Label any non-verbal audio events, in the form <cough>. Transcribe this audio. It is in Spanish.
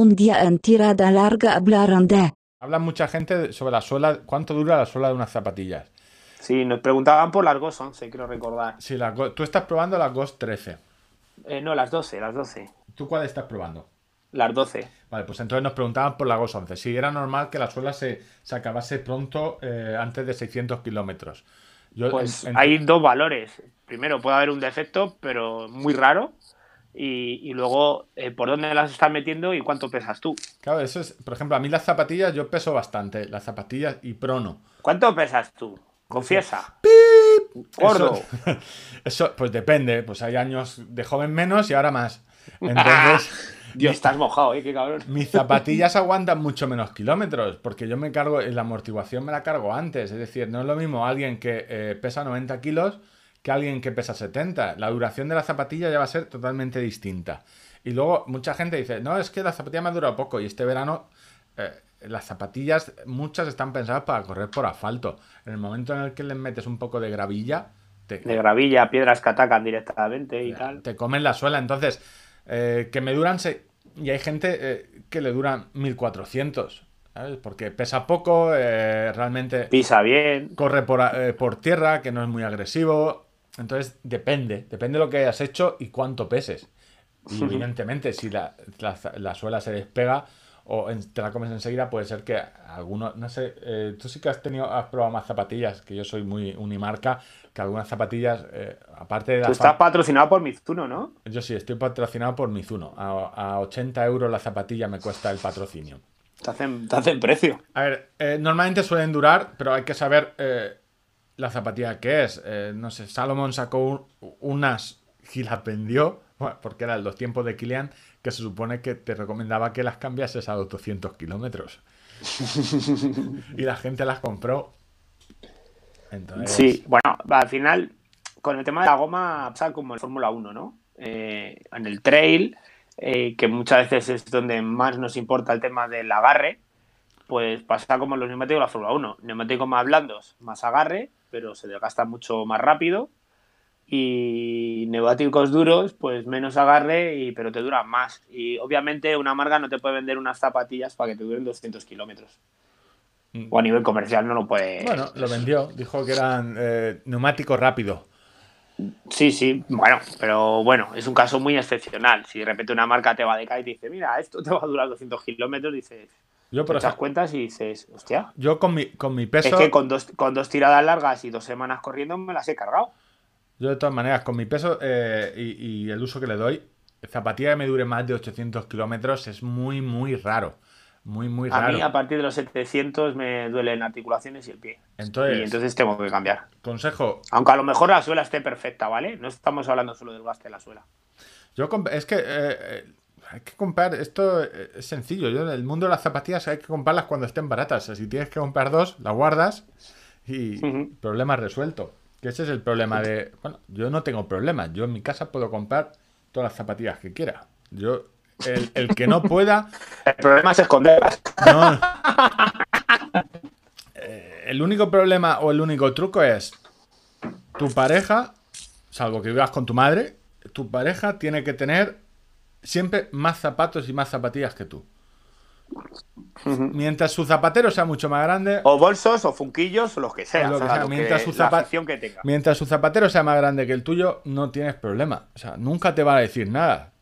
Un día en tirada larga hablaron de Habla mucha gente sobre la suela, cuánto dura la suela de unas zapatillas. Sí, nos preguntaban por las Ghost 11, quiero recordar. Sí, la Go- tú estás probando la Ghost 13. Eh, no, las 12, las 12. ¿Tú cuál estás probando? Las 12. Vale, pues entonces nos preguntaban por la Ghost 11. Si era normal que la suela se, se acabase pronto eh, antes de 600 kilómetros. Yo, Pues en- en- hay dos valores. Primero, puede haber un defecto, pero muy raro. Y, y luego, eh, por dónde las estás metiendo y cuánto pesas tú. Claro, eso es, por ejemplo, a mí las zapatillas yo peso bastante, las zapatillas y prono. ¿Cuánto pesas tú? Confiesa. Gordo. Eso, <laughs> eso, pues depende, pues hay años de joven menos y ahora más. Entonces, <laughs> Dios, estás mojado, ¿eh? Qué cabrón. mis zapatillas aguantan mucho menos kilómetros, porque yo me cargo, la amortiguación me la cargo antes, es decir, no es lo mismo alguien que eh, pesa 90 kilos que alguien que pesa 70. La duración de la zapatilla ya va a ser totalmente distinta. Y luego mucha gente dice, no, es que la zapatilla me ha durado poco y este verano eh, las zapatillas, muchas están pensadas para correr por asfalto. En el momento en el que les metes un poco de gravilla, te, De gravilla, piedras que atacan directamente y tal. te comen la suela. Entonces, eh, que me duran. se- Y hay gente eh, que le duran 1400. ¿sabes? Porque pesa poco, eh, realmente Pisa bien. corre por, eh, por tierra, que no es muy agresivo. Entonces, depende. Depende de lo que hayas hecho y cuánto peses. Y evidentemente, si la, la- la suela se despega o en- te la comes enseguida, puede ser que alguno, no sé, eh, tú sí que has tenido, has probado más zapatillas, que yo soy muy unimarca, que algunas zapatillas, eh, aparte de Tú las estás patrocinado por Mizuno, ¿no? yo sí, estoy patrocinado por Mizuno. A, a 80 euros la zapatilla me cuesta el patrocinio. Te hacen, te hacen precio. A ver, eh, normalmente suelen durar, pero hay que saber la zapatilla que es. Eh, no sé, Salomon sacó un- unas y las vendió, bueno, porque eran los tiempos de Kilian, que se supone que te recomendaba que las cambiases a los 200 kilómetros. y la gente las compró. Entonces, Sí, bueno, al final, con el tema de la goma pasa como en Fórmula 1, ¿no? Eh, en el trail, eh, que muchas veces es donde más nos importa el tema del agarre, pues pasa como los neumáticos de la Fórmula 1. Neumáticos más blandos, más agarre, pero se desgasta mucho más rápido. Y neumáticos duros, pues menos agarre, y, pero te duran más. Y obviamente una marca no te puede vender unas zapatillas para que te duren 200 kilómetros. O a nivel comercial no lo puede... Bueno, lo vendió. Dijo que eran eh, neumáticos rápidos. Sí, sí, bueno, pero bueno, es un caso muy excepcional. Si de repente una marca te va de cara y te dice, mira, esto te va a durar 200 kilómetros, dices, Yo, por te das ejemplo, cuentas y dices, hostia, yo con mi, con mi peso. es que con dos, con dos tiradas largas y dos semanas corriendo me las he cargado. Yo de todas maneras, con mi peso eh, y, y el uso que le doy, zapatilla que me dure más de 800 kilómetros es muy, muy raro. Muy, muy A raro. mí a partir de los 700 me duelen articulaciones y el pie. Entonces, Y entonces tengo que cambiar. consejo, Aunque a lo mejor la suela esté perfecta, ¿vale? No estamos hablando solo del gasto de la suela. yo es que eh, eh, hay que comprar, esto eh, es sencillo, yo en el mundo de las zapatillas hay que comprarlas cuando estén baratas. O sea, si tienes que comprar dos, las guardas y problema resuelto. Que ese es el problema de, bueno, yo no tengo problema, yo en mi casa puedo comprar todas las zapatillas que quiera. Yo, el, el que no pueda, <laughs> El problema es esconderlas. No. Eh, el único problema o el único truco es tu pareja, salvo que vivas con tu madre, tu pareja tiene que tener siempre más zapatos y más zapatillas que tú. Mientras su zapatero sea mucho más grande, O bolsos, o funquillos, o los que sea. O sea, sea, lo que- mientras su zapa- que tenga. mientras su zapatero sea más grande que el tuyo, no tienes problema. O sea, nunca te va a decir nada.